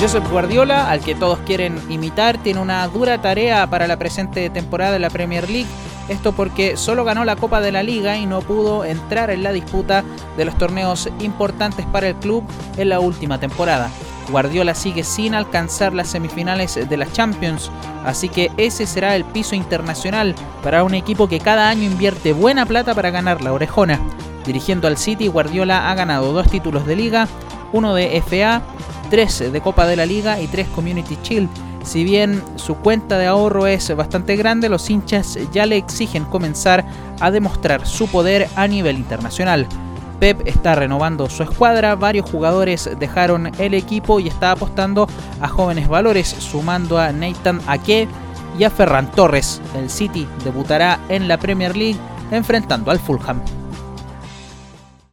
Josep Guardiola, al que todos quieren imitar, tiene una dura tarea para la presente temporada de la Premier League. Esto porque solo ganó la Copa de la Liga y no pudo entrar en la disputa de los torneos importantes para el club en la última temporada. Guardiola sigue sin alcanzar las semifinales de la Champions, así que ese será el piso internacional para un equipo que cada año invierte buena plata para ganar la orejona. Dirigiendo al City, Guardiola ha ganado dos títulos de liga, uno de FA 3 de Copa de la Liga y 3 Community Shield. Si bien su cuenta de ahorro es bastante grande, los hinchas ya le exigen comenzar a demostrar su poder a nivel internacional. Pep está renovando su escuadra, varios jugadores dejaron el equipo y está apostando a jóvenes valores, sumando a Nathan Ake y a Ferran Torres. El City debutará en la Premier League enfrentando al Fulham.